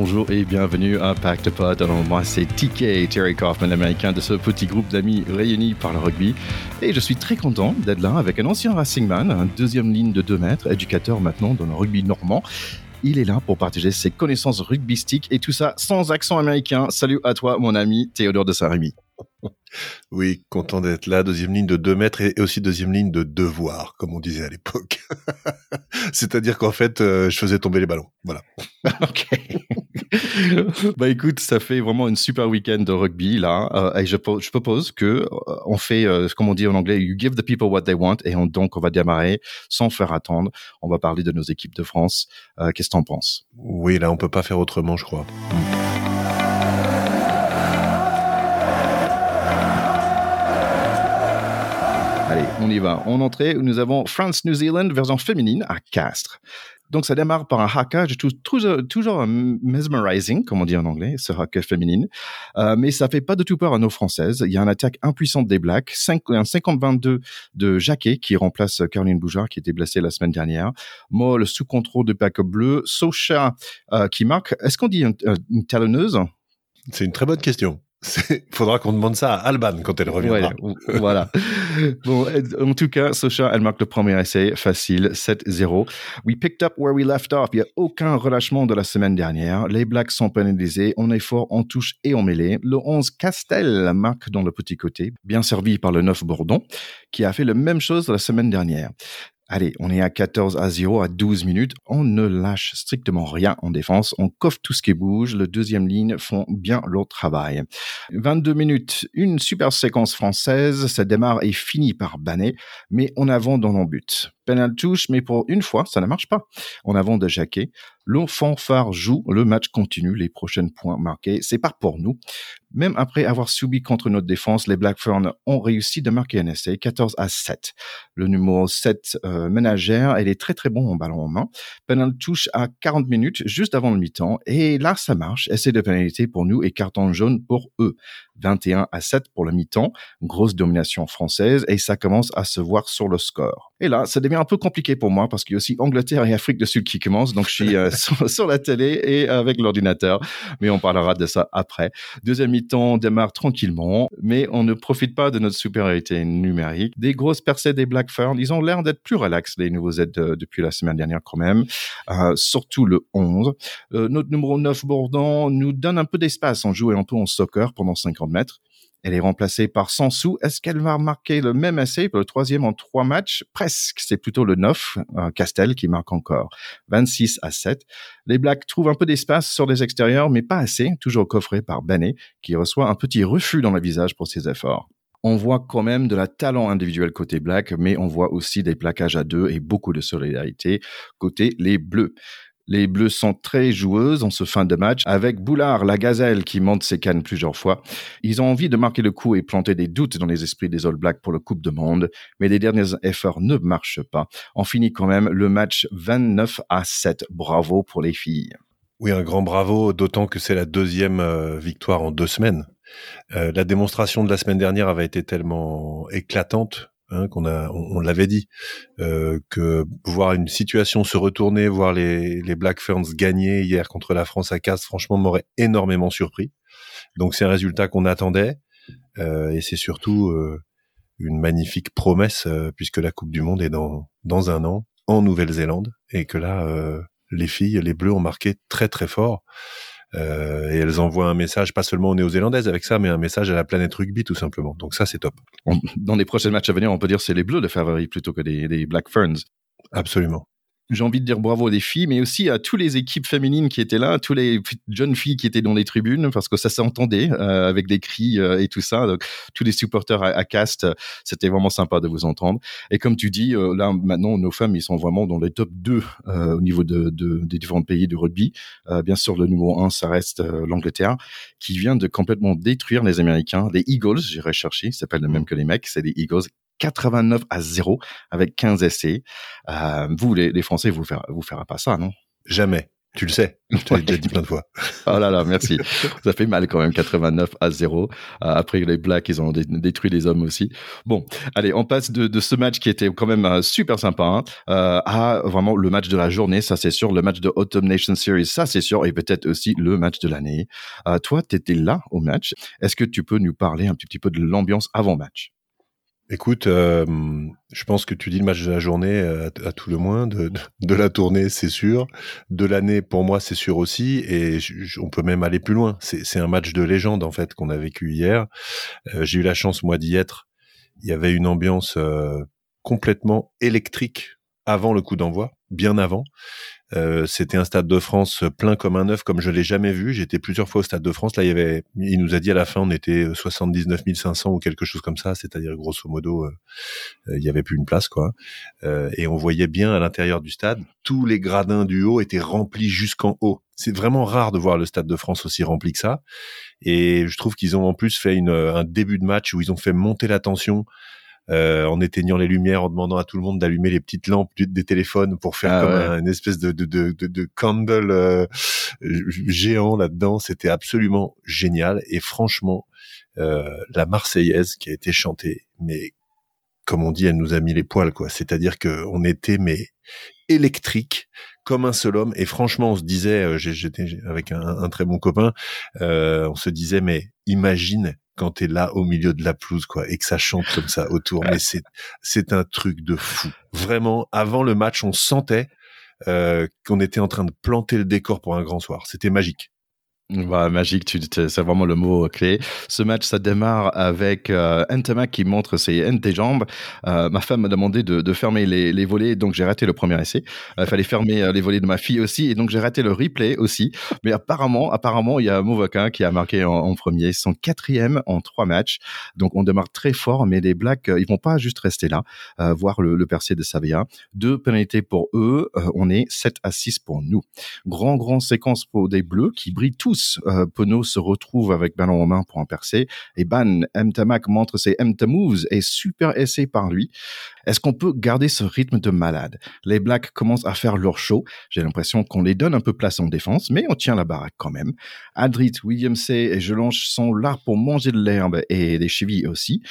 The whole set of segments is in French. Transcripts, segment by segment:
bonjour et bienvenue à Pacte Pod. Alors moi c'est TK, Terry Kaufman, l'américain de ce petit groupe d'amis réunis par le rugby. Et je suis très content d'être là avec un ancien Racingman, un deuxième ligne de 2 mètres, éducateur maintenant dans le rugby normand. Il est là pour partager ses connaissances rugbystiques et tout ça sans accent américain. Salut à toi mon ami Théodore de Saint-Rémy. Oui, content d'être là. Deuxième ligne de 2 mètres et aussi deuxième ligne de devoir, comme on disait à l'époque. C'est-à-dire qu'en fait, euh, je faisais tomber les ballons. Voilà. ok. bah écoute, ça fait vraiment une super week-end de rugby là. Euh, et je, je, propose que euh, on fait, comme on dit en anglais, you give the people what they want. Et donc on va démarrer sans faire attendre. On va parler de nos équipes de France. Qu'est-ce que t'en penses? Oui, là on peut pas faire autrement, je crois. Allez, on y va. En entrée, nous avons France-New Zealand version féminine à Castres. Donc ça démarre par un haka, toujours, toujours mesmerizing, comme on dit en anglais, ce haka féminine. Euh, mais ça fait pas du tout peur à nos françaises. Il y a une attaque impuissante des Blacks, 5, un 50-22 de Jacquet qui remplace Caroline Boujard qui était blessée la semaine dernière. Moll sous contrôle de pack bleu. Socha euh, qui marque. Est-ce qu'on dit une talonneuse? C'est une très bonne question. Il faudra qu'on demande ça à Alban quand elle reviendra. voilà. bon, en tout cas, Socha, elle marque le premier essai facile, 7-0. We picked up where we left off. Il n'y a aucun relâchement de la semaine dernière. Les Blacks sont pénalisés. On est fort en touche et en mêlée. Le 11 Castel marque dans le petit côté, bien servi par le 9 Bourdon, qui a fait la même chose la semaine dernière. Allez, on est à 14 à 0 à 12 minutes. On ne lâche strictement rien en défense. On coffre tout ce qui bouge. Le deuxième ligne font bien leur travail. 22 minutes, une super séquence française. Ça démarre et finit par banner, mais on avance dans nos buts. Penal touche, mais pour une fois, ça ne marche pas. On avance de Jacquet. Le fanfare joue, le match continue, les prochains points marqués, c'est pas pour nous. Même après avoir subi contre notre défense, les Black Ferns ont réussi de marquer un essai, 14 à 7. Le numéro 7 euh, ménagère, elle est très très bon en ballon en main. Penal touche à 40 minutes, juste avant le mi-temps, et là ça marche, essai de pénalité pour nous et carton jaune pour eux. 21 à 7 pour le mi-temps, grosse domination française, et ça commence à se voir sur le score. Et là, ça devient un peu compliqué pour moi parce qu'il y a aussi Angleterre et Afrique du Sud qui commencent, donc je suis euh, sur, la télé et avec l'ordinateur, mais on parlera de ça après. Deuxième mi-temps démarre tranquillement, mais on ne profite pas de notre supériorité numérique. Des grosses percées des Black Ferns, ils ont l'air d'être plus relax, les nouveaux aides depuis la semaine dernière quand même, euh, surtout le 11. Euh, notre numéro 9, Bourdon, nous donne un peu d'espace. On joue un peu en soccer pendant 50 mètres. Elle est remplacée par Sansou. Est-ce qu'elle va marquer le même essai pour le troisième en trois matchs? Presque. C'est plutôt le 9, euh, Castel, qui marque encore. 26 à 7. Les Blacks trouvent un peu d'espace sur les extérieurs, mais pas assez. Toujours coffré par Banet, qui reçoit un petit refus dans le visage pour ses efforts. On voit quand même de la talent individuel côté Black, mais on voit aussi des plaquages à deux et beaucoup de solidarité côté les Bleus. Les Bleus sont très joueuses en ce fin de match, avec Boulard, la gazelle, qui monte ses cannes plusieurs fois. Ils ont envie de marquer le coup et planter des doutes dans les esprits des All Blacks pour le Coupe de Monde, mais les derniers efforts ne marchent pas. On finit quand même le match 29 à 7. Bravo pour les filles. Oui, un grand bravo, d'autant que c'est la deuxième euh, victoire en deux semaines. Euh, la démonstration de la semaine dernière avait été tellement éclatante Hein, qu'on a, on, l'avait dit, euh, que voir une situation se retourner, voir les, les Black Ferns gagner hier contre la France à Castres, franchement, m'aurait énormément surpris. Donc c'est un résultat qu'on attendait, euh, et c'est surtout euh, une magnifique promesse puisque la Coupe du Monde est dans dans un an en Nouvelle-Zélande et que là, les filles, les Bleus ont marqué très très fort. Euh, et elles envoient un message pas seulement aux néo-zélandaises avec ça, mais un message à la planète rugby tout simplement. Donc ça, c'est top. dans les prochains matchs à venir, on peut dire c'est les Bleus de favoris plutôt que des, des Black Ferns. Absolument j'ai envie de dire bravo aux filles, mais aussi à toutes les équipes féminines qui étaient là, toutes les jeunes filles qui étaient dans les tribunes, parce que ça s'entendait euh, avec des cris euh, et tout ça. Donc, tous les supporters à, Cast, c'était vraiment sympa de vous entendre. Et comme tu dis, euh, là maintenant, nos femmes, ils sont vraiment dans les top 2 au niveau de, de, des différents pays du rugby. bien sûr, le numéro 1, ça reste l'Angleterre, qui vient de complètement détruire les Américains. Les Eagles, j'ai recherché, ça s'appelle le même que les mecs, c'est les Eagles 89 à 0 avec 15 essais. Euh, vous, les, Français, vous ne vous ferez pas ça, non? Jamais. Tu le sais, je te l'ai déjà dit plein de fois. oh là là, merci. Ça fait mal quand même, 89 à 0. Euh, après, les Blacks, ils ont détruit les hommes aussi. Bon, allez, on passe de, de ce match qui était quand même euh, super sympa hein, euh, à vraiment le match de la journée, ça c'est sûr. Le match de Autumn Nation Series, ça c'est sûr. Et peut-être aussi le match de l'année. Euh, toi, tu étais là au match. Est-ce que tu peux nous parler un petit, petit peu de l'ambiance avant match Écoute, euh, je pense que tu dis le match de la journée à, tout le moins, de, la tournée, c'est sûr. De l'année, pour moi, c'est sûr aussi. Et on peut même aller plus loin. C'est un match de légende, en fait, qu'on a vécu hier. Euh, J'ai eu la chance, moi, d'y être. Il y avait une ambiance euh, complètement électrique avant le coup d'envoi, bien avant. Euh, c'était un stade de France plein comme un œuf, comme je l'ai jamais vu. J'étais plusieurs fois au stade de France. Là, il y avait, il nous a dit à la fin, on était 79 500 ou quelque chose comme ça. C'est-à-dire, grosso modo, euh, euh, il y avait plus une place, quoi. et on voyait bien à l'intérieur du stade, tous les gradins du haut étaient remplis jusqu'en haut. C'est vraiment rare de voir le stade de France aussi rempli que ça. Et je trouve qu'ils ont en plus fait une, un début de match où ils ont fait monter la tension. Euh, en éteignant les lumières, en demandant à tout le monde d'allumer les petites lampes des téléphones pour faire ah comme une espèce de, de, de, de, candle euh, géant là-dedans. C'était absolument génial. Et franchement, euh, la Marseillaise qui a été chantée, mais comme on dit, elle nous a mis les poils, quoi. C'est-à-dire que on était mais électrique comme un seul homme. Et franchement, on se disait, j'étais avec un, très bon copain, on se disait, mais imagine quand t'es là au milieu de la pelouse, quoi, et que ça chante comme ça autour. Mais c'est c'est un truc de fou. Vraiment, avant le match, on sentait euh, qu'on était en train de planter le décor pour un grand soir. C'était magique. Bah, magique, tu, c'est vraiment le mot clé. Ce match, ça démarre avec euh, qui montre ses, tes jambes. Euh, ma femme m'a demandé de, de fermer les, les, volets, donc j'ai raté le premier essai. Il fallait fermer euh, les volets de ma fille aussi, et donc j'ai raté le replay aussi. Mais apparemment, apparemment, il y a Movakin qui a marqué en, premier son quatrième en trois matchs. Donc on démarre très fort, mais les Blacks, euh, ils vont pas juste rester là, euh, voir le, le percé de Savia. Deux pénalités pour eux, on est 7 à 6 pour nous. Grand, grand séquence pour des Bleus qui brillent tous euh, Pono se retrouve avec ballon en main pour en percer. Et Ban Mtamak montre ses Mta moves et super essai par lui. Est-ce qu'on peut garder ce rythme de malade? Les Blacks commencent à faire leur show. J'ai l'impression qu'on les donne un peu place en défense, mais on tient la baraque quand même. Adrit, William C et Jelonge sont là pour manger de l'herbe et des chevilles aussi.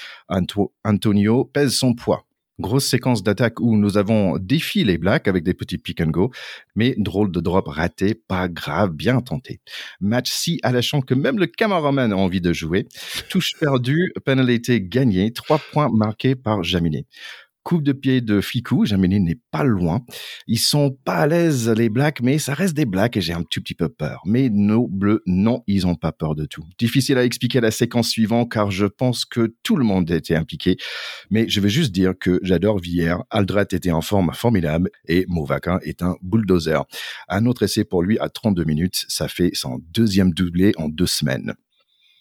Antonio pèse son poids. Grosse séquence d'attaque où nous avons défi les Blacks avec des petits pick and go, mais drôle de drop raté, pas grave, bien tenté. Match si alléchant que même le cameraman a envie de jouer. Touche perdue, pénalité gagnée, trois points marqués par Jaminet. Coupe de pied de Ficou, Jaminet n'est pas loin. Ils sont pas à l'aise, les Blacks, mais ça reste des Blacks et j'ai un tout petit peu peur. Mais nos Bleus, non, ils ont pas peur de tout. Difficile à expliquer la séquence suivante car je pense que tout le monde était impliqué. Mais je vais juste dire que j'adore Villiers, Aldrat était en forme formidable et Movaca est un bulldozer. Un autre essai pour lui à 32 minutes, ça fait son deuxième doublé en deux semaines.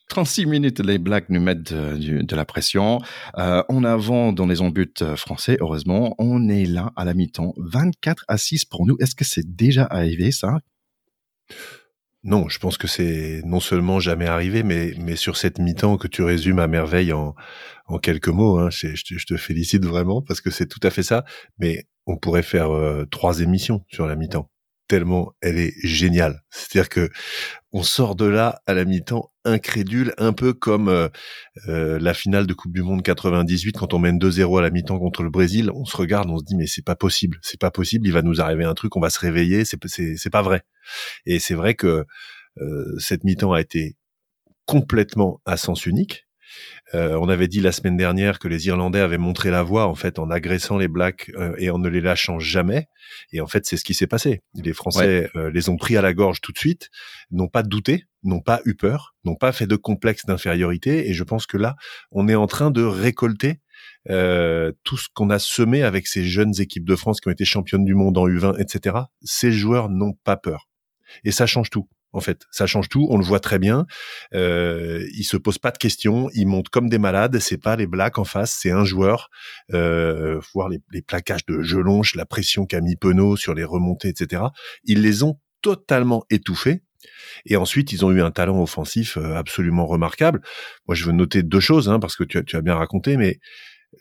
36 minutes, les Blacks nous mettent de, la pression. Euh, en avant dans les embuts euh, français, heureusement. On est là à la mi-temps. 24 à 6 pour nous. Est-ce que c'est déjà arrivé, ça? Non, je pense que c'est non seulement jamais arrivé, mais, sur cette mi-temps que tu résumes à merveille en, quelques mots, hein, je, je, te félicite vraiment parce que c'est tout à fait ça. Mais on pourrait faire euh, trois émissions sur la mi-temps tellement elle est géniale. C'est-à-dire que on sort de là à la mi-temps incrédule, un peu comme euh, euh, la finale de Coupe du Monde 98 quand on mène 2-0 à la mi-temps contre le Brésil. On se regarde, on se dit mais c'est pas possible, c'est pas possible, il va nous arriver un truc, on va se réveiller, c'est c'est pas vrai. Et c'est vrai que euh, cette mi-temps a été complètement à sens unique. Euh, on avait dit la semaine dernière que les Irlandais avaient montré la voie en fait en agressant les Blacks euh, et en ne les lâchant jamais. Et en fait, c'est ce qui s'est passé. Les Français euh, les ont pris à la gorge tout de suite, n'ont pas douté, n'ont pas eu peur, n'ont pas fait de complexe d'infériorité. Et je pense que là, on est en train de récolter tout ce qu'on a semé avec ces jeunes équipes de France qui ont été championnes du monde en U20, etc. Ces joueurs n'ont pas peur. Et ça change tout en fait. Ça change tout, on le voit très bien. Euh, ils se posent pas de questions, ils montent comme des malades. C'est pas les blacks en face, c'est un joueur. Euh, voir les, les, plaquages de Gelonche, la pression qu'a mis Penaud sur les remontées, etc. Ils les ont totalement étouffés. Et ensuite, ils ont eu un talent offensif euh, absolument remarquable. Moi, je veux noter deux choses, hein, parce que tu as, bien raconté, mais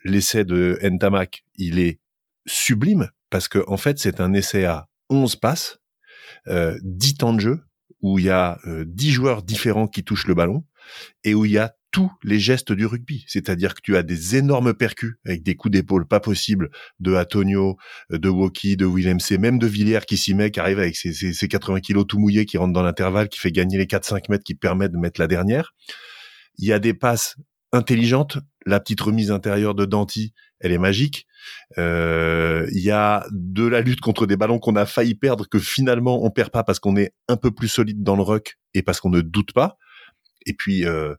l'essai de Ntamak, il est sublime, parce que en fait, c'est un essai à 11 passes euh, 10 temps de jeu où il y a euh, 10 joueurs différents qui touchent le ballon et où il y a tous les gestes du rugby. C'est-à-dire que tu as des énormes percus avec des coups d'épaule pas possibles de Antonio, euh, de Woki, de Willem C, même de Villiers qui s'y met, qui arrive avec ses, ses, ses 80 kilos tout mouillés, qui rentre dans l'intervalle, qui fait gagner les 4-5 mètres, qui permet de mettre la dernière. Il y a des passes intelligente. La petite remise intérieure de Danti, elle est magique. Euh, il y a de la lutte contre des ballons qu'on a failli perdre que finalement on perd pas parce qu'on est un peu plus solide dans le ruck et parce qu'on ne doute pas. Et puis euh,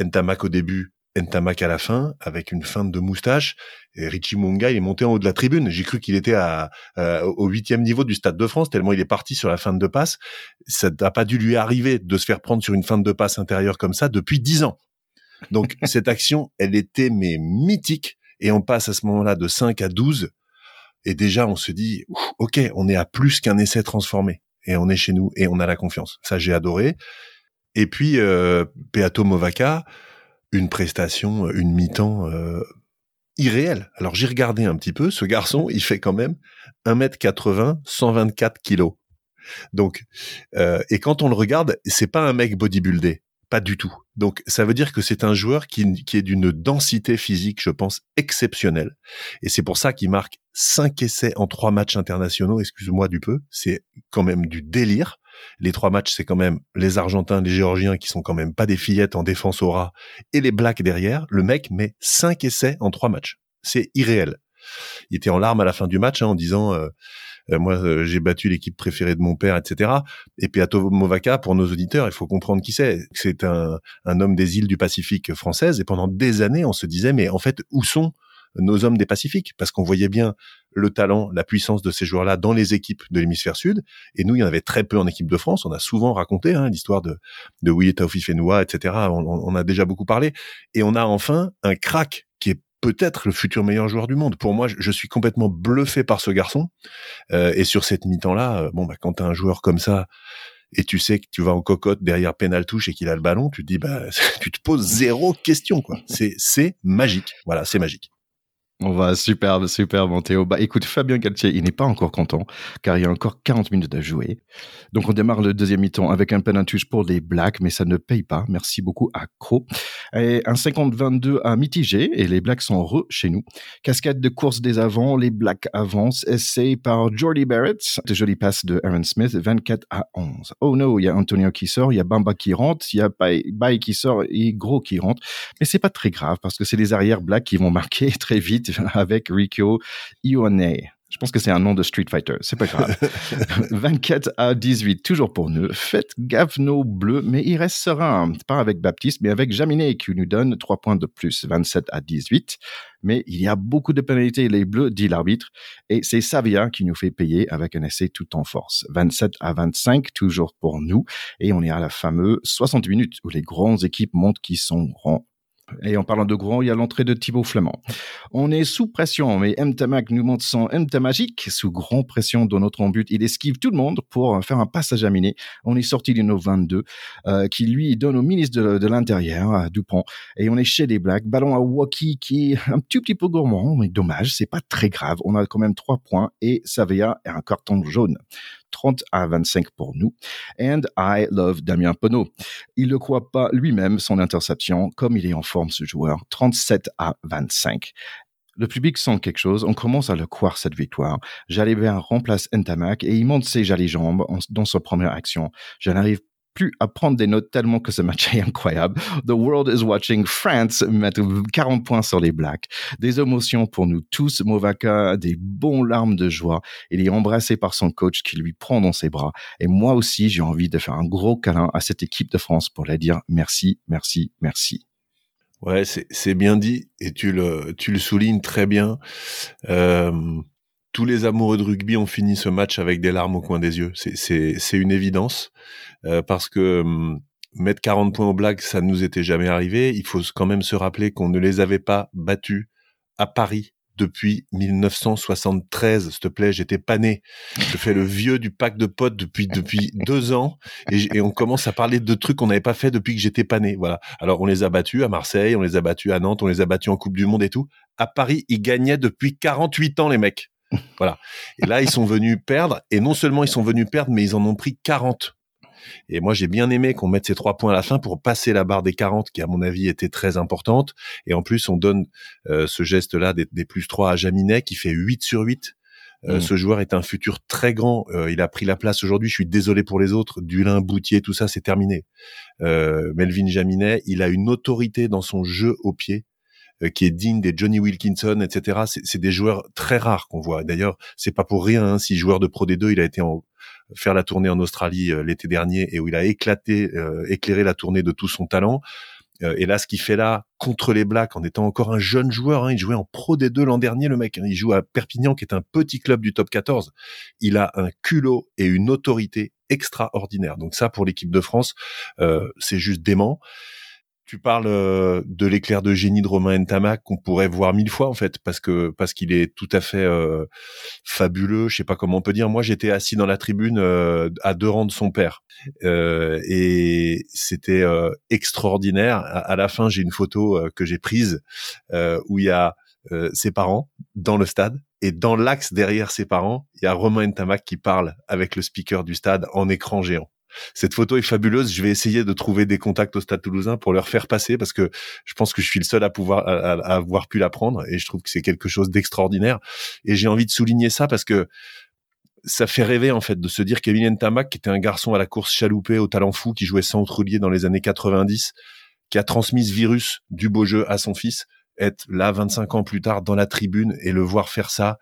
Ntamak au début, Ntamak à la fin, avec une feinte de moustache. Et Richie Munga, il est monté en haut de la tribune. J'ai cru qu'il était à, euh, au huitième niveau du Stade de France, tellement il est parti sur la feinte de passe. Ça n'a pas dû lui arriver de se faire prendre sur une feinte de passe intérieure comme ça depuis dix ans. Donc cette action, elle était mais mythique et on passe à ce moment-là de 5 à 12 et déjà on se dit OK, on est à plus qu'un essai transformé et on est chez nous et on a la confiance. Ça j'ai adoré. Et puis euh, Peato Movaca, une prestation, une mi-temps euh, irréelle. Alors j'ai regardé un petit peu, ce garçon, il fait quand même 1m80, 124 kilos. Donc, euh, et quand on le regarde, c'est pas un mec bodybuildé. Pas du tout. Donc, ça veut dire que c'est un joueur qui, qui est d'une densité physique, je pense, exceptionnelle. Et c'est pour ça qu'il marque cinq essais en trois matchs internationaux. Excuse-moi du peu. C'est quand même du délire. Les trois matchs, c'est quand même les Argentins, les Géorgiens qui sont quand même pas des fillettes en défense au rat et les Blacks derrière. Le mec met cinq essais en trois matchs. C'est irréel. Il était en larmes à la fin du match hein, en disant euh, moi euh, j'ai battu l'équipe préférée de mon père, etc. Et Peato Movaca, pour nos auditeurs, il faut comprendre qui c'est. C'est un, homme des îles du Pacifique françaises. Et pendant des années, on se disait mais en fait où sont nos hommes des Pacifiques? Parce qu'on voyait bien le talent, la puissance de ces joueurs-là dans les équipes de l'hémisphère sud. Et nous, il y en avait très peu en équipe de France. On a souvent raconté hein, l'histoire de, de Willy etc. On, a déjà beaucoup parlé. Et on a enfin un crack peut-être le futur meilleur joueur du monde. Pour moi, je suis complètement bluffé par ce garçon. Euh, et sur cette mi-temps-là, euh, bon, bah, quand t'as un joueur comme ça, et tu sais que tu vas en cocotte derrière pénal touche et qu'il a le ballon, tu te dis, bah, tu te poses zéro question, quoi. C'est, c'est magique. Voilà, c'est magique. On va superbe, superbe, Théo. Bah, écoute, Fabien Galtier, il n'est pas encore content, car il y a encore 40 minutes à jouer. Donc, on démarre le deuxième mi-temps avec un touche pour les Blacks, mais ça ne paye pas. Merci beaucoup à Cro. Et un 50-22 à mitiger, et les Blacks sont re chez nous. Cascade de course des avants, les Blacks avancent. Essai par Jordy Barrett. De joli passe de Aaron Smith, 24 à 11. Oh no, il y a Antonio qui sort, il y a Bamba qui rentre, il y a Bay qui sort et Gros qui rentre. Mais c'est pas très grave, parce que c'est les arrières Blacks qui vont marquer très vite avec Rikyo Ione. Je pense que c'est un nom de Street Fighter, c'est pas grave. 24 à 18, toujours pour nous. Faites gaffe nos bleus, mais il reste serein. Pas avec Baptiste, mais avec Jaminet qui nous donne 3 points de plus, 27 à 18. Mais il y a beaucoup de pénalités, les bleus, dit l'arbitre. Et c'est Savia qui nous fait payer avec un essai tout en force. 27 à 25, toujours pour nous. Et on est à la fameuse 60 minutes où les grandes équipes montrent qu'ils sont grands et en parlant de grand, il y a l'entrée de Thibaut Flamand. On est sous pression, mais Mtamac nous montre son Mta magique. Sous grande pression dans notre but, il esquive tout le monde pour faire un passage à miner. On est sorti du 22, euh, qui lui donne au ministre de, l'Intérieur, Dupont. Et on est chez les Blacks. Ballon à Waki qui est un tout petit peu gourmand, mais dommage, c'est pas très grave. On a quand même trois points et Savea est un carton jaune. 30 à 25 pour nous. And I love Damien Penaud. Il ne croit pas lui-même son interception, comme il est en forme ce joueur. 37 à 25. Le public sent quelque chose, on commence à le croire cette victoire. Jalibert remplace Ntamak et il monte ses jolies jambes dans sa première action. Je n'arrive plus à prendre des notes tellement que ce match est incroyable. The world is watching France mettre 40 points sur les Blacks. Des émotions pour nous tous. Movaka, des bons larmes de joie. Il est embrassé par son coach qui lui prend dans ses bras. Et moi aussi, j'ai envie de faire un gros câlin à cette équipe de France pour leur dire merci, merci, merci. Ouais, c'est bien dit et tu le, tu le soulignes très bien. Euh, tous les amoureux de rugby ont fini ce match avec des larmes au coin des yeux. C'est une évidence euh, parce que hum, mettre 40 points au blagues, ça ne nous était jamais arrivé. Il faut quand même se rappeler qu'on ne les avait pas battus à Paris depuis 1973. S'il te plaît, j'étais pas né. Je fais le vieux du pack de potes depuis depuis deux ans et, on commence à parler de trucs qu'on n'avait pas fait depuis que j'étais pas né. Voilà. Alors on les a battus à Marseille, on les a battus à Nantes, on les a battus en Coupe du Monde et tout. À Paris, ils gagnaient depuis 48 ans les mecs. Voilà. Et là, ils sont venus perdre. Et non seulement ils sont venus perdre, mais ils en ont pris 40. Et moi, j'ai bien aimé qu'on mette ces trois points à la fin pour passer la barre des 40, qui à mon avis était très importante. Et en plus, on donne euh, ce geste-là des, des, plus 3 à Jaminet, qui fait 8 sur 8. Euh, mm. Ce joueur est un futur très grand. Euh, il a pris la place aujourd'hui. Je suis désolé pour les autres. Dulin, Boutier, tout ça, c'est terminé. Euh, Melvin Jaminet, il a une autorité dans son jeu au pied qui est digne des Johnny Wilkinson, etc. C'est des joueurs très rares qu'on voit. D'ailleurs, c'est pas pour rien hein, si joueur de Pro D2, il a été en, faire la tournée en Australie l'été dernier et où il a éclaté, éclairé la tournée de tout son talent. Euh, et là, ce qu'il fait là contre les Blacks, en étant encore un jeune joueur, hein, il jouait en Pro D2 l'an dernier, le mec. Hein, il joue à Perpignan, qui est un petit club du top 14. Il a un culot et une autorité extraordinaire. Donc ça, pour l'équipe de France, euh, c'est juste dément tu parles euh, de l'éclair de génie de Romain Ntamak qu'on pourrait voir mille fois en fait parce que parce qu'il est tout à fait euh, fabuleux je sais pas comment on peut dire. Moi j'étais assis dans la tribune euh, à deux rangs de son père et c'était extraordinaire. À, la fin j'ai une photo que j'ai prise où il y a ses parents dans le stade et dans l'axe derrière ses parents il y a Romain Ntamak qui parle avec le speaker du stade en écran géant cette photo est fabuleuse. Je vais essayer de trouver des contacts au Stade Toulousain pour leur faire passer parce que je pense que je suis le seul à pouvoir à, avoir pu la prendre et je trouve que c'est quelque chose d'extraordinaire. Et j'ai envie de souligner ça parce que ça fait rêver en fait de se dire qu'Emilien Tamac, qui était un garçon à la course chaloupée au talent fou, qui jouait sans roulier dans les années 90, qui a transmis ce virus du beau jeu à son fils, être là 25 ans plus tard dans la tribune et le voir faire ça,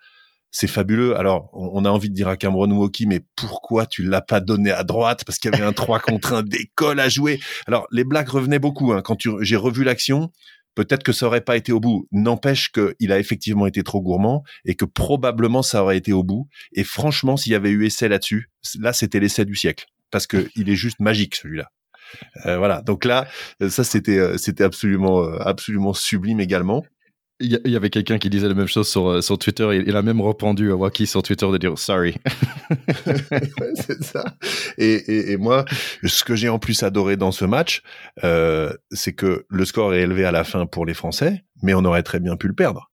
c'est fabuleux. Alors, on a envie de dire à Cameron Woki, mais pourquoi tu l'as pas donné à droite? Parce qu'il y avait un 3 contre 1 d'école à jouer. Alors, les blagues revenaient beaucoup. Hein. Quand j'ai revu l'action, peut-être que ça aurait pas été au bout. N'empêche qu'il a effectivement été trop gourmand et que probablement ça aurait été au bout. Et franchement, s'il y avait eu essai là-dessus, là, c'était l'essai du siècle. Parce que il est juste magique, celui-là. Euh, voilà. Donc là, ça c'était euh, c'était absolument euh, absolument sublime également. Il y, avait quelqu'un qui disait la même chose sur, euh, sur Twitter. Il, a même répondu à Waki sur Twitter de dire sorry. c'est ça. Et, et, et, moi, ce que j'ai en plus adoré dans ce match, euh, c'est que le score est élevé à la fin pour les Français, mais on aurait très bien pu le perdre.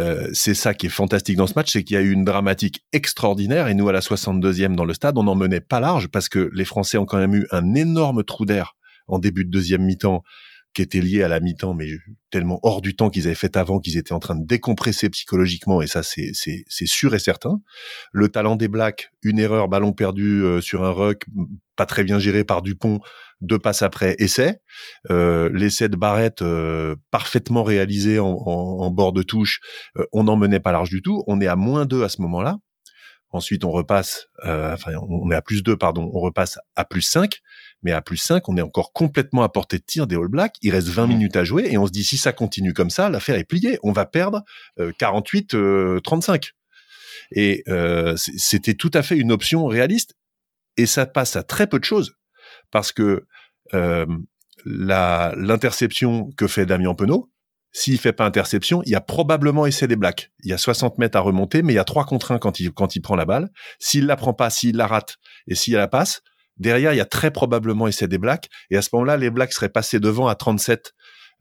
Euh, c'est ça qui est fantastique dans ce match, c'est qu'il y a eu une dramatique extraordinaire et nous à la 62e dans le stade, on n'en menait pas large parce que les Français ont quand même eu un énorme trou d'air en début de deuxième mi-temps qui était lié à la mi-temps, mais tellement hors du temps qu'ils avaient fait avant, qu'ils étaient en train de décompresser psychologiquement, et ça c'est sûr et certain. Le talent des Blacks, une erreur, ballon perdu euh, sur un ruck, pas très bien géré par Dupont, deux passes après essai. Euh, L'essai de Barrett euh, parfaitement réalisé en, en, bord de touche, euh, on n'en menait pas large du tout. On est à moins deux à ce moment-là. Ensuite, on repasse, enfin, on est à plus 2, pardon, on repasse à plus 5 mais à plus 5, on est encore complètement à portée de tir des All Blacks. Il reste 20 mmh. minutes à jouer et on se dit si ça continue comme ça, l'affaire est pliée. On va perdre 48-35. Euh, et euh, c'était tout à fait une option réaliste. Et ça passe à très peu de choses parce que euh, l'interception que fait Damien Penaud, s'il fait pas interception, il y a probablement essai des Blacks. Il y a 60 mètres à remonter, mais il y a 3 contre 1 quand il, quand il prend la balle. S'il la prend pas, s'il la rate et s'il la passe, Derrière, il y a très probablement essai des Blacks. Et à ce moment-là, les Blacks seraient passés devant à 37,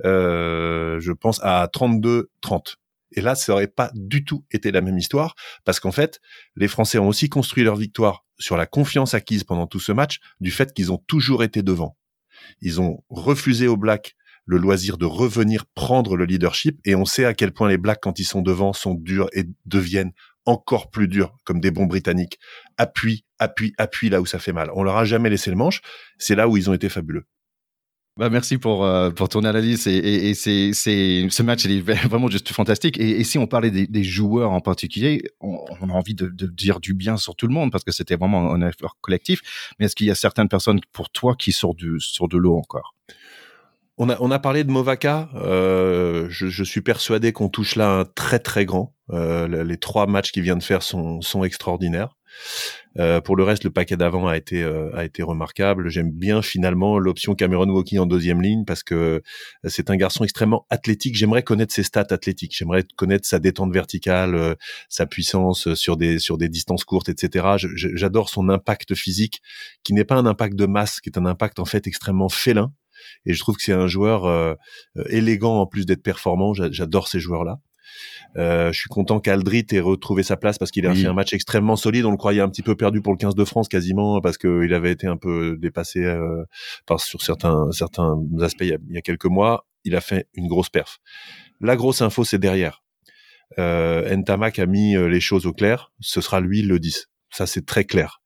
euh, je pense, à 32-30. Et là, ça aurait pas du tout été la même histoire, parce qu'en fait, les Français ont aussi construit leur victoire sur la confiance acquise pendant tout ce match, du fait qu'ils ont toujours été devant. Ils ont refusé aux Blacks le loisir de revenir prendre le leadership, et on sait à quel point les Blacks, quand ils sont devant, sont durs et deviennent encore plus durs, comme des bons Britanniques. Appuie, appuie, appuie là où ça fait mal. On leur a jamais laissé le manche. C'est là où ils ont été fabuleux. Bah merci pour euh, pour ton analyse et, et, et c'est c'est ce match il est vraiment juste fantastique et, et si on parlait des, des, joueurs en particulier on, on a envie de, de, dire du bien sur tout le monde parce que c'était vraiment un effort collectif mais est-ce qu'il y a certaines personnes pour toi qui sortent du sur de l'eau encore? On a, on a parlé de Movaka. Euh, je, je, suis persuadé qu'on touche là un très très grand. Euh, les trois matchs qu'il vient de faire sont, sont extraordinaires. Euh, pour le reste, le paquet d'avant a été euh, a été remarquable. J'aime bien finalement l'option Cameron Walkie en deuxième ligne parce que c'est un garçon extrêmement athlétique. J'aimerais connaître ses stats athlétiques. J'aimerais connaître sa détente verticale, euh, sa puissance sur des sur des distances courtes, etc. J'adore son impact physique, qui n'est pas un impact de masse, qui est un impact en fait extrêmement félin. Et je trouve que c'est un joueur euh, élégant en plus d'être performant. J'adore ces joueurs-là. Euh, je suis content qu'Aldrit ait retrouvé sa place parce qu'il a fait un match extrêmement solide. On le croyait un petit peu perdu pour le 15 de France quasiment parce qu'il avait été un peu dépassé euh, par, sur certains certains aspects il y, a, quelques mois. Il a fait une grosse perf. La grosse info, c'est derrière. Euh, Ntamak a mis euh, les choses au clair. Ce sera lui le 10. Ça, c'est très clair.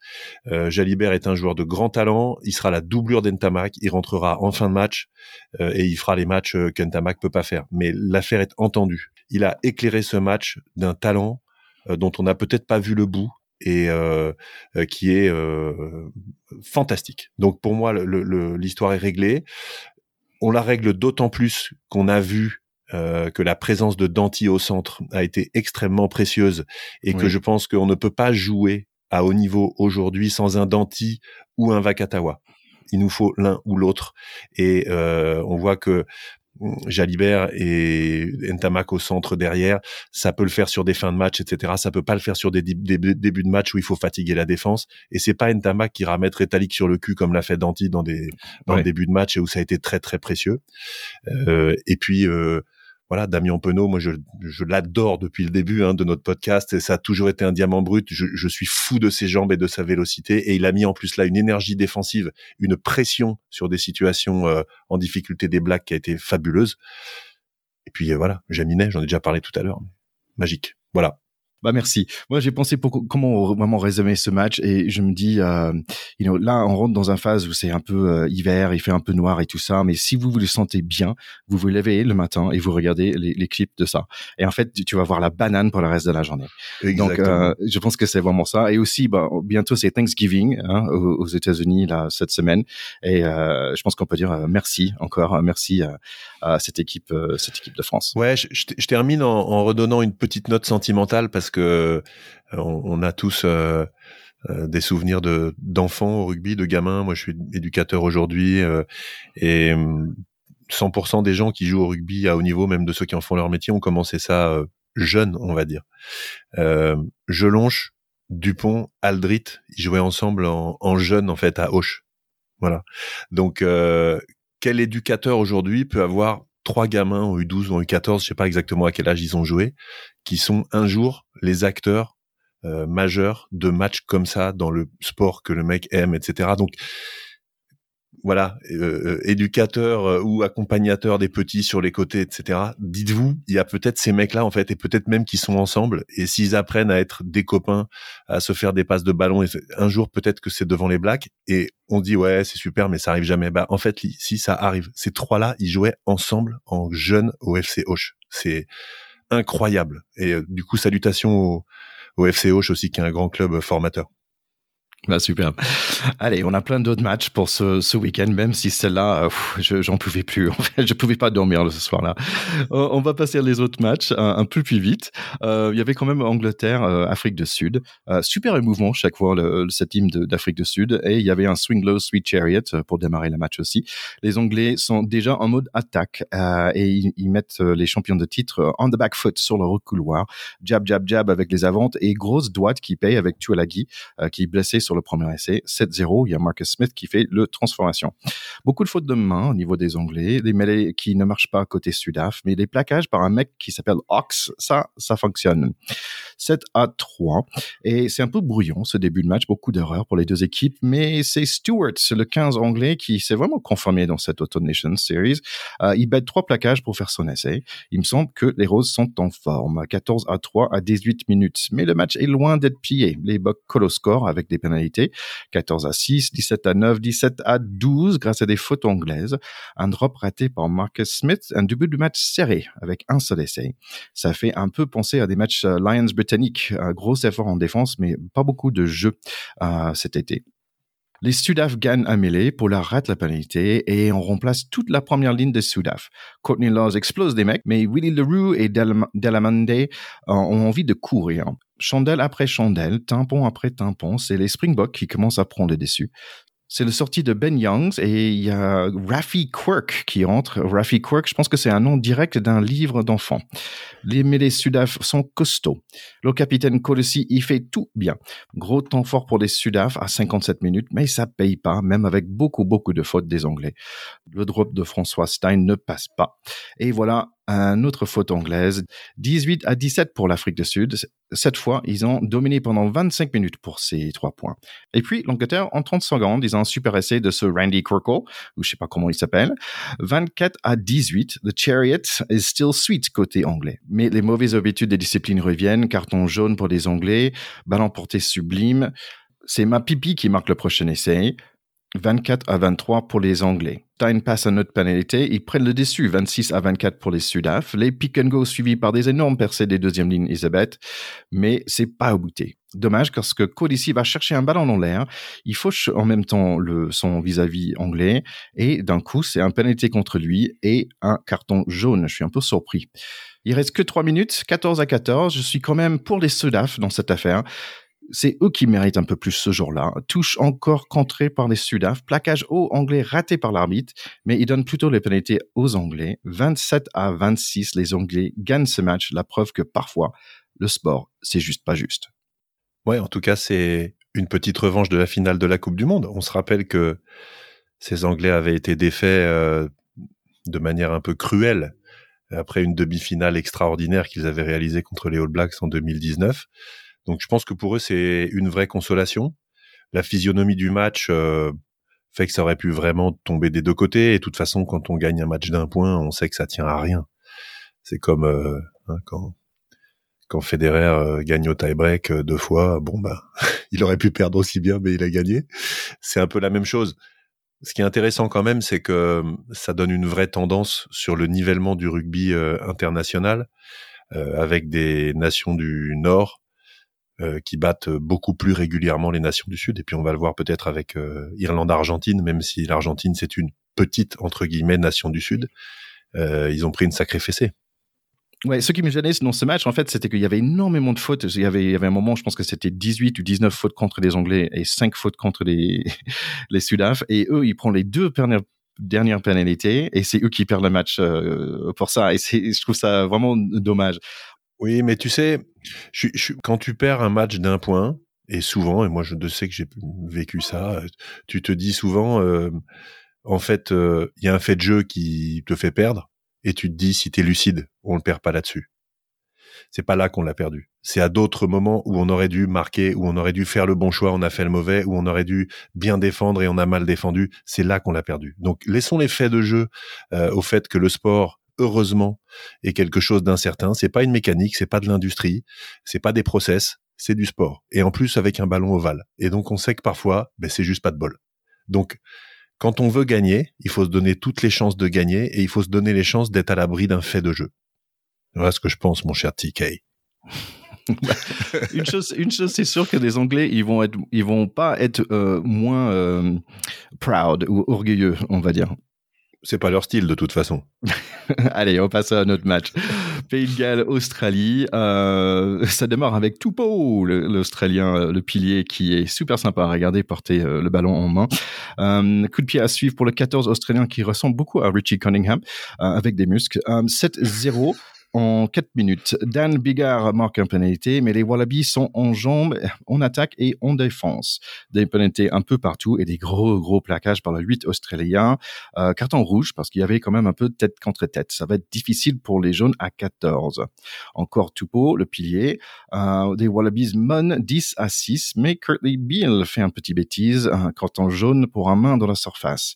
Euh, Jalibert est un joueur de grand talent. Il sera la doublure d'Entamac. Il rentrera en fin de match euh, et il fera les matchs qu'Entamac peut pas faire. Mais l'affaire est entendue. Il a éclairé ce match d'un talent euh, dont on n'a peut-être pas vu le bout et euh, qui est fantastique. Donc pour moi, l'histoire est réglée. On la règle d'autant plus qu'on a vu euh, que la présence de Danti au centre a été extrêmement précieuse et que je pense qu'on ne peut pas jouer à haut niveau aujourd'hui sans un Danti ou un Vakatawa. Il nous faut l'un ou l'autre. Et euh, on voit que Jalibert et Ntamak au centre derrière, ça peut le faire sur des fins de match, etc. Ça peut pas le faire sur des, débuts de match où il faut fatiguer la défense. Et c'est pas Ntamak qui ira mettre Etalik sur le cul comme l'a fait Danti dans des dans le début de match et où ça a été très très précieux. Euh, et puis euh, voilà, Damien Penaud, moi je, l'adore depuis le début hein, de notre podcast et ça a toujours été un diamant brut. Je, suis fou de ses jambes et de sa vélocité et il a mis en plus là une énergie défensive, une pression sur des situations euh, en difficulté des blagues qui a été fabuleuse. Et puis euh, voilà, Jaminet, j'en ai déjà parlé tout à l'heure, magique. Voilà. Bah merci. Moi j'ai pensé pour comment vraiment résumer ce match et je me dis, euh, you know, là on rentre dans une phase où c'est un peu euh, hiver, il fait un peu noir et tout ça, mais si vous vous le sentez bien, vous vous levez le matin et vous regardez les, les clips de ça. Et en fait tu vas voir la banane pour le reste de la journée. Donc euh, je pense que c'est vraiment ça. Et aussi, bah, bientôt c'est Thanksgiving hein, aux, États-Unis là cette semaine et euh, je pense qu'on peut dire euh, merci encore, merci à cette équipe, cette équipe de France. Ouais, je, je termine en, en redonnant une petite note sentimentale parce que euh, on, a tous euh, euh, des souvenirs de d'enfants au rugby, de gamins. Moi, je suis éducateur aujourd'hui et 100% hum, des gens qui jouent au rugby à haut niveau, même de ceux qui en font leur métier, ont commencé ça jeune, on va dire. Euh, Dupont, Aldrit, ils jouaient ensemble en, en jeune en fait à Auch. Voilà. Donc quel éducateur aujourd'hui peut avoir trois gamins ont eu 12 ont eu 14, je sais pas exactement à quel âge ils ont joué, qui sont un jour les acteurs euh, majeurs de matchs comme ça dans le sport que le mec aime, etc. Donc voilà, euh, euh, éducateur euh, ou accompagnateur des petits sur les côtés, etc. Dites-vous, il y a peut-être ces mecs-là en fait, et peut-être même qu'ils sont ensemble. Et s'ils apprennent à être des copains, à se faire des passes de ballon, et un jour peut-être que c'est devant les Blacks, et on dit ouais c'est super, mais ça arrive jamais. Bah en fait, si ça arrive, ces trois-là, ils jouaient ensemble en jeune au FC Auch. C'est incroyable. Et du coup, salutations au, au FC Auch aussi, qui est un grand club formateur. Bah, super. Allez, on a plein d'autres matchs pour ce, ce week-end, même si celle-là, je j'en pouvais plus. En fait, je pouvais pas dormir ce soir-là. Euh, on va passer à les autres matchs un, peu plus vite. Euh, il y avait quand même Angleterre, euh, Afrique du Sud. Euh, super émouvant chaque fois le, cette team d'Afrique du Sud. Et il y avait un swing low, sweet chariot pour démarrer le match aussi. Les Anglais sont déjà en mode attaque et ils, mettent les champions de titre on the back foot sur le couloir. Jab, jab, jab avec les avantes et grosse droite qui paye avec Tuolagi qui est blessé sur le premier essai. 7-0, il y a Marcus Smith qui fait le transformation. Beaucoup de fautes de main au niveau des Anglais, des mêlées qui ne marchent pas côté Sudaf, mais les plaquages par un mec qui s'appelle Ox, ça, ça fonctionne. 7 à 3. Et c'est un peu brouillon ce début de match, beaucoup d'erreurs pour les deux équipes, mais c'est Stewart, le 15 anglais, qui s'est vraiment conformé dans cette Auto Nation Series. Euh, il bête trois plaquages pour faire son essai. Il me semble que les Roses sont en forme. 14 à 3 à 18 minutes. Mais le match est loin d'être plié. Les Bucks collent au score avec des pénalités. 14 à 6, 17 à 9, 17 à 12 grâce à des fautes anglaises. Un drop raté par Marcus Smith. Un début de match serré avec un seul essai. Ça fait un peu penser à des matchs euh, Lions-Britanniques un gros effort en défense, mais pas beaucoup de jeux euh, cet été. Les Sudaf gagnent un mêlée, la rate la pénalité et on remplace toute la première ligne de Sudaf. Courtney Laws explose des mecs, mais Willie Leroux et Delamande euh, ont envie de courir. Chandelle après chandelle, tampon après tampon, c'est les Springboks qui commencent à prendre le dessus. C'est le sortie de Ben Youngs et il y a Rafi Quirk qui entre. Rafi Quirk, je pense que c'est un nom direct d'un livre d'enfant. Les mêlées Sudaf sont costauds. Le capitaine Colosi y fait tout bien. Gros temps fort pour les Sudaf à 57 minutes, mais ça paye pas, même avec beaucoup, beaucoup de fautes des Anglais. Le drop de François Stein ne passe pas. Et voilà, une autre faute anglaise. 18 à 17 pour l'Afrique du Sud. Cette fois, ils ont dominé pendant 25 minutes pour ces trois points. Et puis, l'Angleterre, en 30 secondes, ils ont un super essai de ce Randy Kirkle, ou je sais pas comment il s'appelle. 24 à 18. The Chariot is still sweet côté anglais. Mais les mauvaises habitudes des disciplines reviennent. Carton jaune pour les Anglais. Ballon porté sublime. C'est ma pipi qui marque le prochain essai. 24 à 23 pour les Anglais. Time passe à notre pénalité, ils prennent le dessus, 26 à 24 pour les Sudaf. Les pick and go suivis par des énormes percées des deuxièmes lignes Elisabeth, mais c'est pas abouti. Dommage parce que Codici va chercher un ballon dans l'air, il fauche en même temps le, son vis-à-vis anglais, et d'un coup, c'est un pénalité contre lui et un carton jaune. Je suis un peu surpris. Il reste que 3 minutes, 14 à 14. Je suis quand même pour les Sudaf dans cette affaire c'est eux qui méritent un peu plus ce jour-là. Touche encore contrée par les Sudaf, plaquage haut anglais raté par l'arbitre, mais il donne plutôt les pénalités aux Anglais. 27 à 26, les Anglais gagnent ce match, la preuve que parfois, le sport, c'est juste pas juste. Ouais, en tout cas, c'est une petite revanche de la finale de la Coupe du Monde. On se rappelle que ces Anglais avaient été défaits euh, de manière un peu cruelle après une demi-finale extraordinaire qu'ils avaient réalisée contre les All Blacks en 2019. Donc je pense que pour eux, c'est une vraie consolation. La physionomie du match euh, fait que ça aurait pu vraiment tomber des deux côtés. Et de toute façon, quand on gagne un match d'un point, on sait que ça tient à rien. C'est comme euh, hein, quand Federer euh, gagne au tie-break deux fois. Bon bah, il aurait pu perdre aussi bien, mais il a gagné. C'est un peu la même chose. Ce qui est intéressant quand même, c'est que ça donne une vraie tendance sur le nivellement du rugby international, avec des nations du Nord euh, qui battent beaucoup plus régulièrement les nations du Sud. Et puis on va le voir peut-être avec euh, Irlande-Argentine, même si l'Argentine c'est une petite entre guillemets nation du Sud. Euh, ils ont pris une sacrée fessée. Ouais, ce qui me gênait dans ce match, en fait, c'était qu'il y avait énormément de fautes. Il y avait, il y avait un moment, je pense que c'était 18 ou 19 fautes contre les Anglais et 5 fautes contre les, les Sudaf. Et eux, ils prennent les deux dernières, dernières pénalités et c'est eux qui perdent le match pour ça. Et je trouve ça vraiment dommage. Oui, mais tu sais, quand tu perds un match d'un point, et souvent, et moi je sais que j'ai vécu ça, tu te dis souvent, euh, en fait, euh, il y a un fait de jeu qui te fait perdre, et tu te dis, si tu es lucide, on le perd pas là-dessus. C'est pas là qu'on l'a perdu. C'est à d'autres moments où on aurait dû marquer, où on aurait dû faire le bon choix, on a fait le mauvais, où on aurait dû bien défendre et on a mal défendu. C'est là qu'on l'a perdu. Donc laissons les faits de jeu euh, au fait que le sport heureusement, est quelque chose d'incertain. C'est pas une mécanique, c'est pas de l'industrie, c'est pas des process, c'est du sport. Et en plus avec un ballon ovale. Et donc on sait que parfois, ben, c'est juste pas de bol. Donc quand on veut gagner, il faut se donner toutes les chances de gagner et il faut se donner les chances d'être à l'abri d'un fait de jeu. Voilà ce que je pense, mon cher TK. une chose, une chose, c'est sûr que les Anglais, ils vont être, ils vont pas être euh, moins euh, proud ou orgueilleux, on va dire c'est pas leur style de toute façon. Allez, on passe à notre match. Pays de Galles, Australie. Euh, ça démarre avec Tupou, l'Australien, euh, le pilier, qui est super sympa à regarder porter euh, le ballon en main. coup de pied à suivre pour le 14 Australien qui ressemble beaucoup à Richie Cunningham, avec des muscles. 7-0 en 4 minutes. Dan Bigard marque un pénalité, mais les Wallabies sont en jambes, en attaque et en défense. Des pénalités un peu partout et des gros, gros plaquages par le 8 australien. Euh, carton rouge parce qu'il y avait quand même un peu tête contre tête. Ça va être difficile pour les jaunes à 14. Encore Tupou, le pilier. Euh, des Wallabies menent 10 à 6, mais Kurtley Beale fait un petit bêtise, un carton jaune pour un main dans la surface.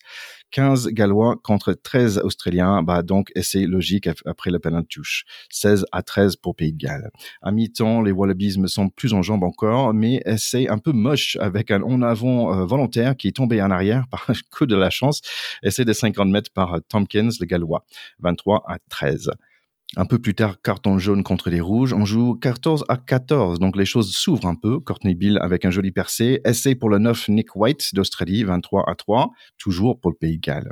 15 Gallois contre 13 Australiens, bah donc essai logique après le penalty touche. 16 à 13 pour Pays de Galles. À mi-temps, les Wallabies me semblent plus en jambes encore, mais essai un peu moche avec un en avant euh, volontaire qui est tombé en arrière par coup de la chance. Essai de 50 mètres par Tompkins, le Gallois. 23 à 13. Un peu plus tard, carton jaune contre les rouges. On joue 14 à 14, donc les choses s'ouvrent un peu. Courtney Bill avec un joli percé. Essai pour le 9 Nick White d'Australie, 23 à 3, toujours pour le Pays de Galles.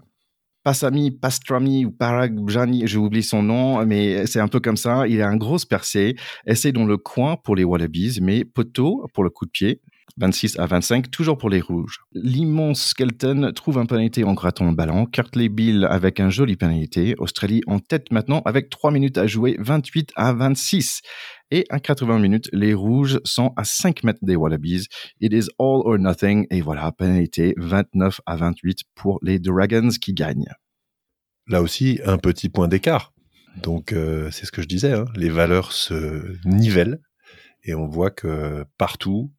Passami, Pastrami ou Paragbjani, j'ai oublié son nom, mais c'est un peu comme ça. Il a un gros percé. Essai dans le coin pour les Wallabies, mais poteau pour le coup de pied. 26 à 25, toujours pour les rouges. L'immense Skelton trouve un pénalité en grattant le ballon. Kirtley Bill avec un joli pénalité. Australie en tête maintenant avec 3 minutes à jouer, 28 à 26. Et à 80 minutes, les rouges sont à 5 mètres des Wallabies. It is all or nothing. Et voilà, pénalité 29 à 28 pour les Dragons qui gagnent. Là aussi, un petit point d'écart. Donc c'est ce que je disais, hein, les valeurs se nivellent et on voit que partout,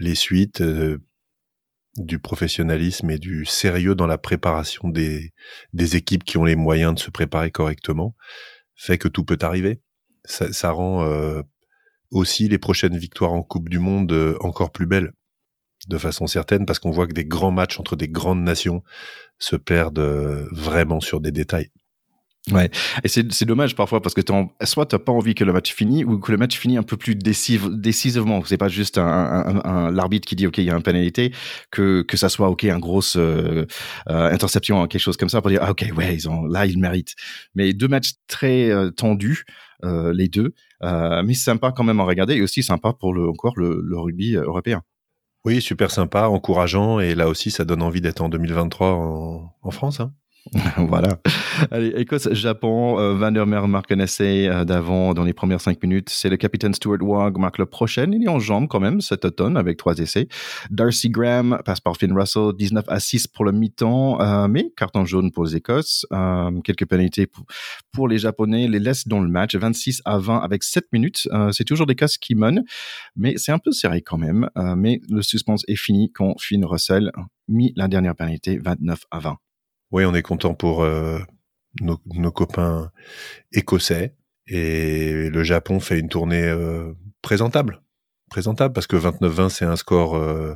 les suites du professionnalisme et du sérieux dans la préparation des, équipes qui ont les moyens de se préparer correctement fait que tout peut arriver. Ça, rend aussi les prochaines victoires en Coupe du Monde encore plus belles de façon certaine parce qu'on voit que des grands matchs entre des grandes nations se perdent euh, vraiment sur des détails. Ouais, et c'est dommage parfois parce que soit t'as pas envie que le match finisse ou que le match finisse un peu plus décisif, décisivement. C'est pas juste un, un, un, l'arbitre qui dit ok il y a une pénalité, que que ça soit ok un grosse euh, euh, interception quelque chose comme ça pour dire ah, ok ouais ils ont là ils méritent. Mais deux matchs très tendus les deux, mais sympa quand même à regarder et aussi sympa pour le encore le, le rugby européen. Oui, super sympa, encourageant, et là aussi, ça donne envie d'être en 2023 en, en France. Hein. voilà. Allez, Écosse-Japon, euh, Van der Mer marque un essai euh, d'avant dans les premières cinq minutes. C'est le capitaine Stuart Wagg marque le prochain. Il est en jambes quand même cet automne avec trois essais. Darcy Graham passe par Finn Russell, 19 à 6 pour le mi-temps, euh, mais carton jaune pour les Écosses. quelques pénalités pour, les Japonais les laissent dans le match, 26 à 20 avec 7 minutes. c'est toujours l'Écosse qui mène, mais c'est un peu serré quand même. mais le suspense est fini quand Finn Russell mis la dernière pénalité, 29 à 20. Oui, on est content pour euh, nos, copains écossais. Et le Japon fait une tournée euh, présentable. Présentable, parce que 29-20, c'est un score euh,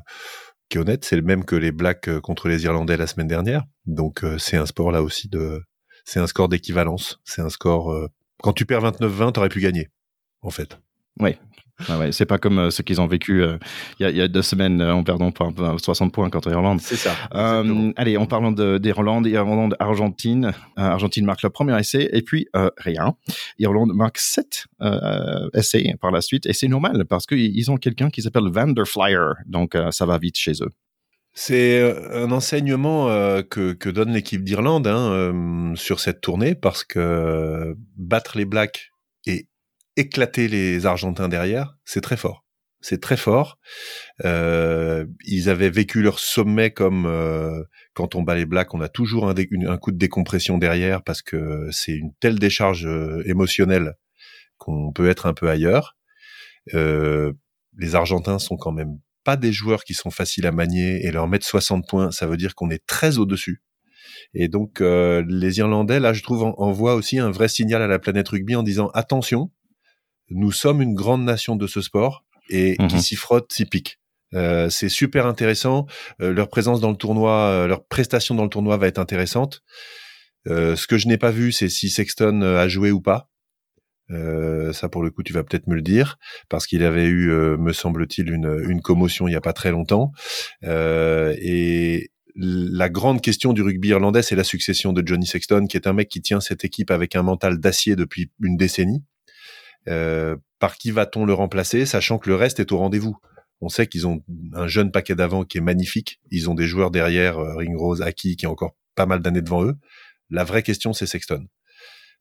qui est honnête. C'est le même que les Blacks contre les Irlandais la semaine dernière. Donc, c'est un sport là aussi de... C'est un score d'équivalence. C'est un score... quand tu perds 29-20, t'aurais pu gagner, en fait. Oui, ah ouais, c'est pas comme euh, ce qu'ils ont vécu euh, il y, y, a deux semaines euh, en perdant par 60 points contre l'Irlande. C'est ça. allez, en parlant d'Irlande, Irlande, Argentine, Argentine marque le premier essai et puis rien. Irlande marque sept essais par la suite et c'est normal parce qu'ils ont quelqu'un qui s'appelle Vanderflyer, donc ça va vite chez eux. C'est un enseignement que, que, donne l'équipe d'Irlande hein, sur cette tournée parce que battre les Blacks et éclater les Argentins derrière, c'est très fort. C'est très fort. Euh, ils avaient vécu leur sommet comme euh, quand on bat les Blacks, on a toujours un, coup de décompression derrière parce que c'est une telle décharge euh, émotionnelle qu'on peut être un peu ailleurs. Euh, les Argentins sont quand même pas des joueurs qui sont faciles à manier et leur mettre 60 points, ça veut dire qu'on est très au-dessus. Et donc euh, les Irlandais, là, je trouve, envoient aussi un vrai signal à la planète rugby en disant attention, nous sommes une grande nation de ce sport et qui mhm. s'y frotte, s'y pique. Euh, c'est super intéressant. Euh, leur présence dans le tournoi, euh, leur prestation dans le tournoi va être intéressante. ce que je n'ai pas vu, c'est si Sexton a joué ou pas. ça, pour le coup, tu vas peut-être me le dire, parce qu'il avait eu, me semble-t-il, une, une, commotion il n'y a pas très longtemps. et la grande question du rugby irlandais, c'est la succession de Johnny Sexton, qui est un mec qui tient cette équipe avec un mental d'acier depuis une décennie. Euh, par qui va-t-on le remplacer, sachant que le reste est au rendez-vous? On sait qu'ils ont un jeune paquet d'avant qui est magnifique. Ils ont des joueurs derrière, euh, Ringrose, Aki, qui a encore pas mal d'années devant eux. La vraie question, c'est Sexton.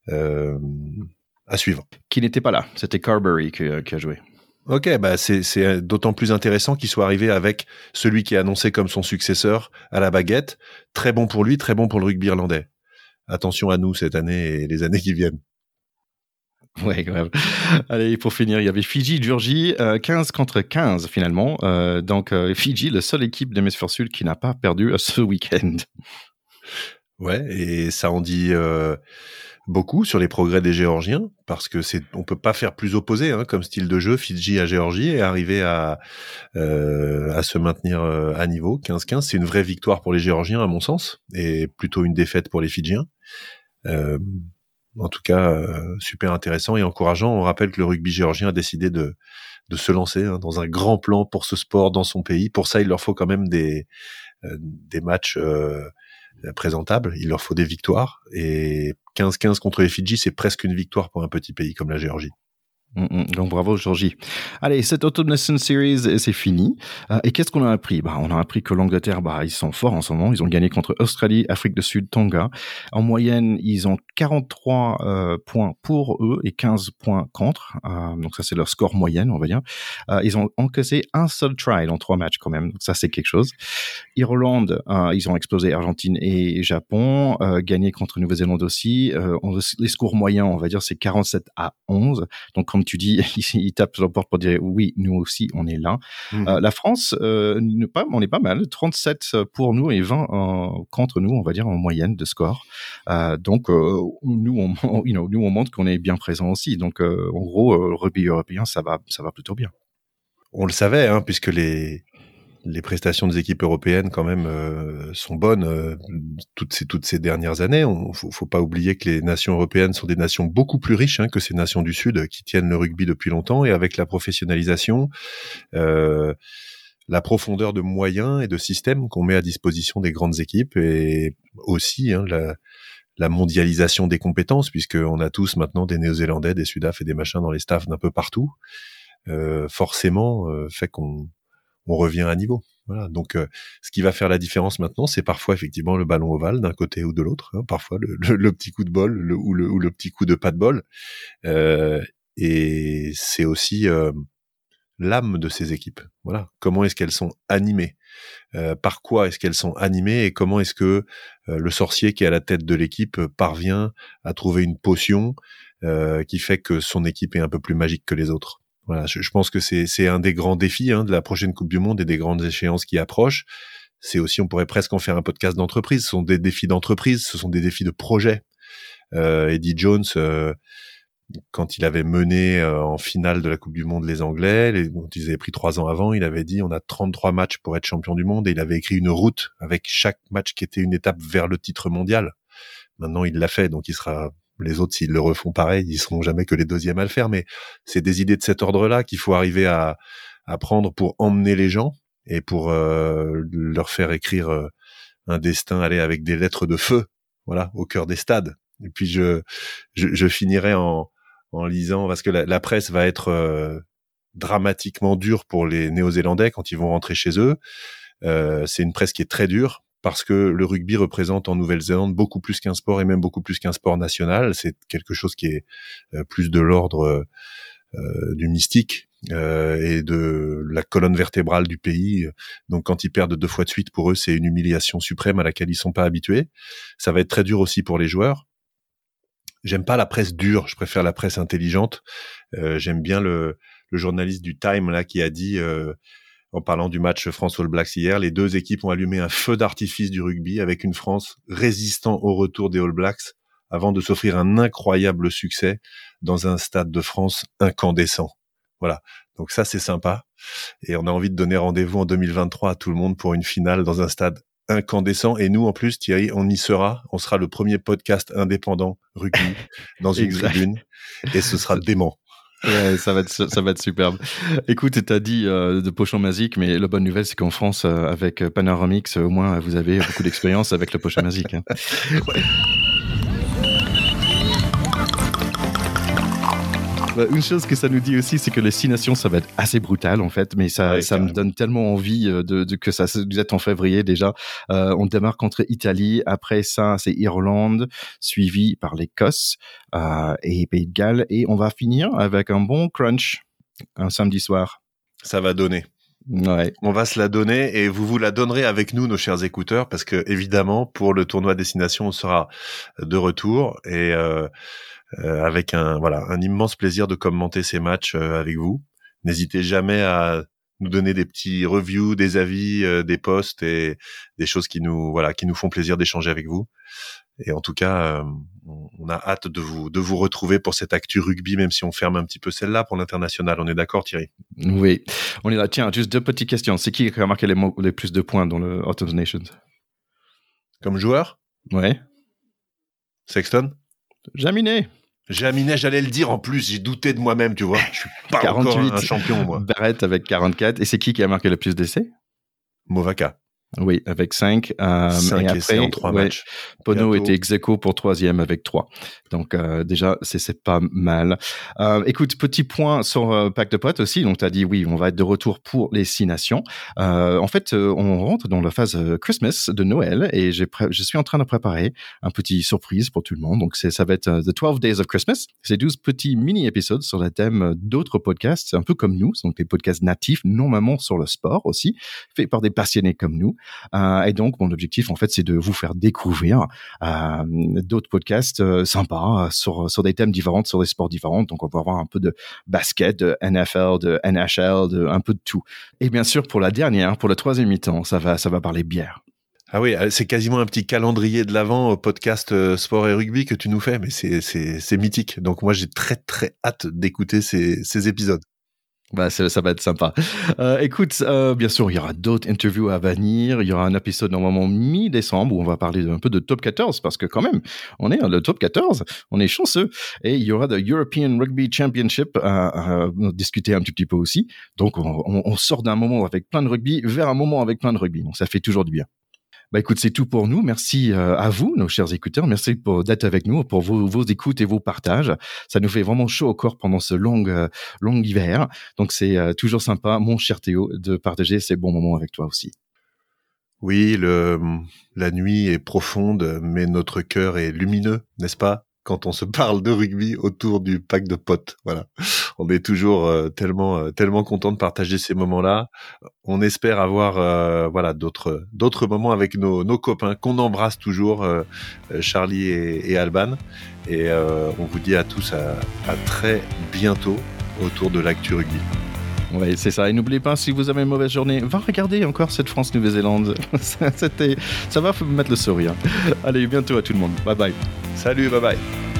Euh, à suivre. Qui n'était pas là. C'était Carberry qui, a joué. Ok, bah c'est d'autant plus intéressant qu'il soit arrivé avec celui qui est annoncé comme son successeur à la baguette. Très bon pour lui, très bon pour le rugby irlandais. Attention à nous cette année et les années qui viennent. Ouais, grave. Allez, pour finir, il y avait Fiji, Georgie, 15 contre 15 finalement. Euh, donc euh, Fiji, la seule équipe d'hémisphère sud qui n'a pas perdu ce week-end. Ouais, et ça en dit euh, beaucoup sur les progrès des Géorgiens, parce que c'est, on peut pas faire plus opposé hein, comme style de jeu. Fidji à Géorgie et arriver à à se maintenir à niveau 15-15, c'est une vraie victoire pour les Géorgiens à mon sens, et plutôt une défaite pour les Fidjiens. Euh, en tout cas euh, super intéressant et encourageant. On rappelle que le rugby géorgien a décidé de, se lancer hein, dans un grand plan pour ce sport dans son pays. Pour ça, il leur faut quand même des, euh, matchs euh, présentables. Il leur faut des victoires. Et 15-15 contre les Fidji, c'est presque une victoire pour un petit pays comme la Géorgie. Mm, mm. donc bravo Georgie. Allez, cette Autumn Nation Series, c'est fini. Euh, et qu'est-ce qu'on a appris? Bah, On a appris que l'Angleterre, bah, ils sont forts en ce moment. Ils ont gagné contre Australie, Afrique du Sud, Tonga. En moyenne, ils ont 43 euh, points pour eux et 15 points contre. Euh, donc ça, c'est leur score moyenne, on va dire. ils ont encaissé un seul try dans trois matchs quand même. Donc ça, c'est quelque chose. Irlande, ils ont explosé Argentine et Japon. gagné contre Nouvelle-Zélande aussi. les scores moyens, on va dire, c'est 47 à 11. Donc comme tu dis, il, tape sur la porte pour dire oui, nous aussi, on est là. Mmh. Euh, la France, euh, pas, on est pas mal, 37 pour nous et 20 contre nous, on va dire en moyenne de score. Euh, donc nous, on, nous, on montre qu'on est bien présent aussi. Donc en gros, le rugby européen, ça va, ça va plutôt bien. On le savait, hein, puisque les les prestations des équipes européennes quand même euh, sont bonnes euh, toutes ces toutes ces dernières années. On faut, faut pas oublier que les nations européennes sont des nations beaucoup plus riches hein, que ces nations du Sud qui tiennent le rugby depuis longtemps et avec la professionnalisation, euh, la profondeur de moyens et de systèmes qu'on met à disposition des grandes équipes et aussi hein, la, la mondialisation des compétences puisqu'on a tous maintenant des Néo-Zélandais, des Sudaf et des machins dans les staffs d'un peu partout. Euh, forcément, fait qu'on on revient à niveau. Voilà. Donc, euh, ce qui va faire la différence maintenant, c'est parfois effectivement le ballon ovale d'un côté ou de l'autre, hein, parfois le, petit coup de bol ou, le, petit coup de pas de bol. Euh, et c'est aussi euh, l'âme de ces équipes. Voilà. Comment est-ce qu'elles sont animées? Par quoi est-ce qu'elles sont animées Et comment est-ce que le sorcier qui est à la tête de l'équipe parvient à trouver une potion qui fait que son équipe est un peu plus magique que les autres? Voilà, je, pense que c'est un des grands défis hein, de la prochaine Coupe du Monde et des grandes échéances qui approchent. C'est aussi, on pourrait presque en faire un podcast d'entreprise. Ce sont des défis d'entreprise, ce sont des défis de projet. Euh, Eddie Jones, euh, quand il avait mené euh, en finale de la Coupe du Monde les Anglais, les, dont ils avaient pris trois ans avant, il avait dit on a 33 matchs pour être champion du monde et il avait écrit une route avec chaque match qui était une étape vers le titre mondial. Maintenant, il l'a fait, donc il sera les autres, s'ils le refont pareil, ils seront jamais que les deuxièmes à le faire. Mais c'est des idées de cet ordre-là qu'il faut arriver à, à, prendre pour emmener les gens et pour euh, leur faire écrire euh, un destin, aller avec des lettres de feu, voilà, au cœur des stades. Et puis je, je, finirai en, en lisant parce que la, presse va être euh, dramatiquement dure pour les Néo-Zélandais quand ils vont rentrer chez eux. c'est une presse qui est très dure parce que le rugby représente en Nouvelle-Zélande beaucoup plus qu'un sport et même beaucoup plus qu'un sport national. C'est quelque chose qui est euh, plus de l'ordre euh, du mystique euh, et de la colonne vertébrale du pays. Donc quand ils perdent deux fois de suite, pour eux, c'est une humiliation suprême à laquelle ils sont pas habitués. Ça va être très dur aussi pour les joueurs. J'aime pas la presse dure, je préfère la presse intelligente. J'aime bien le, le, journaliste du Time là qui a dit en parlant du match France All Blacks hier, les deux équipes ont allumé un feu d'artifice du rugby avec une France résistant au retour des All Blacks avant de s'offrir un incroyable succès dans un stade de France incandescent. Voilà. Donc ça, c'est sympa. Et on a envie de donner rendez-vous en 2023 à tout le monde pour une finale dans un stade incandescent. Et nous, en plus, Thierry, on y sera. On sera le premier podcast indépendant rugby dans une tribune. Et ce sera dément. Ouais, ça va être ça va être superbe. Écoute, t'as dit euh, de pochon magique, mais la bonne nouvelle c'est qu'en France, euh, avec Panoramix, au moins vous avez beaucoup d'expérience avec le pochon magique. Hein. Ouais. Bah, une chose que ça nous dit aussi, c'est que les six nations, ça va être assez brutal en fait, mais ça, ça me donne tellement envie euh, de, de, que ça. Vous êtes en février déjà. Euh, on démarre contre Italie. Après ça, c'est Irlande, suivi par l'Écosse euh, et Pays de Galles, et on va finir avec un bon crunch un samedi soir. Ça va donner. Ouais. On va se la donner et vous vous la donnerez avec nous, nos chers écouteurs, parce que évidemment, pour le tournoi Destination, on sera de retour et euh, euh, avec un voilà un immense plaisir de commenter ces matchs euh, avec vous. N'hésitez jamais à nous donner des petits reviews, des avis, euh, des posts et des choses qui nous voilà qui nous font plaisir d'échanger avec vous. Et en tout cas, on a hâte de vous de vous retrouver pour cette actu rugby, même si on ferme un petit peu celle-là pour l'international. On est d'accord, Thierry? Oui, on est là. Tiens, juste deux petites questions. C'est qui qui a marqué les, les plus de points dans le Out of the Nations? Comme joueur? Ouais. Sexton? Jaminet. Jaminet, j'allais le dire en plus, j'ai douté de moi-même, tu vois. Je suis pas 48, encore un champion, moi. Barrett avec 44. Et c'est qui qui a marqué le plus d'essais? Movaka. Oui, avec 5. Euh, et après, en 3 matchs. Pono était ex pour troisième avec 3. Donc euh, déjà, c'est pas mal. Euh, écoute, petit point sur euh, Pack de Potes aussi. Donc tu as dit oui, on va être de retour pour les six nations. Euh, en fait, euh, on rentre dans la phase Christmas de Noël et je suis en train de préparer un petit surprise pour tout le monde. Donc ça va être The 12 Days of Christmas. C'est 12 petits mini-épisodes sur le thème d'autres podcasts, un peu comme nous, donc des podcasts natifs, normalement sur le sport aussi, faits par des passionnés comme nous. Euh, et donc, mon objectif, en fait, c'est de vous faire découvrir euh, d'autres podcasts euh, sympas sur, sur des thèmes différents, sur des sports différents. Donc, on va avoir un peu de basket, de NFL, de NHL, de un peu de tout. Et bien sûr, pour la dernière, pour le troisième mi-temps, ça va, ça va parler bière. Ah oui, c'est quasiment un petit calendrier de l'avant au podcast sport et rugby que tu nous fais, mais c'est mythique. Donc moi j'ai très très hâte d'écouter ces, ces épisodes. Bah, ça, va être sympa. Euh, écoute, euh, bien sûr, il y aura d'autres interviews à venir. Il y aura un épisode normalement mi-décembre où on va parler un peu de top 14 parce que quand même, on est le top 14, on est chanceux. Et il y aura le European Rugby Championship à, discuter un petit, peu aussi. Donc, on, on sort d'un moment avec plein de rugby vers un moment avec plein de rugby. Donc, ça fait toujours du bien. Bah écoute, c'est tout pour nous. Merci euh, à vous, nos chers écouteurs. Merci pour d'être avec nous, pour vos, écoutes et vos partages. Ça nous fait vraiment chaud au corps pendant ce long, euh, long hiver. Donc c'est euh, toujours sympa, mon cher Théo, de partager ces bons moments avec toi aussi. Oui, le, la nuit est profonde, mais notre cœur est lumineux, n'est-ce pas? Quand on se parle de rugby autour du pack de potes. Voilà, on est toujours euh, tellement euh, tellement content de partager ces moments-là. On espère avoir euh, voilà d'autres d'autres moments avec nos, nos copains qu'on embrasse toujours, Charlie et, et, Alban. Et on vous dit à tous à, à très bientôt autour de l'actu rugby. Oui, c'est ça. Et n'oubliez pas, si vous avez une mauvaise journée, va regarder encore cette France-Nouvelle-Zélande. ça va mettre le sourire. Allez, bientôt à tout le monde. Bye bye. Salut, bye bye.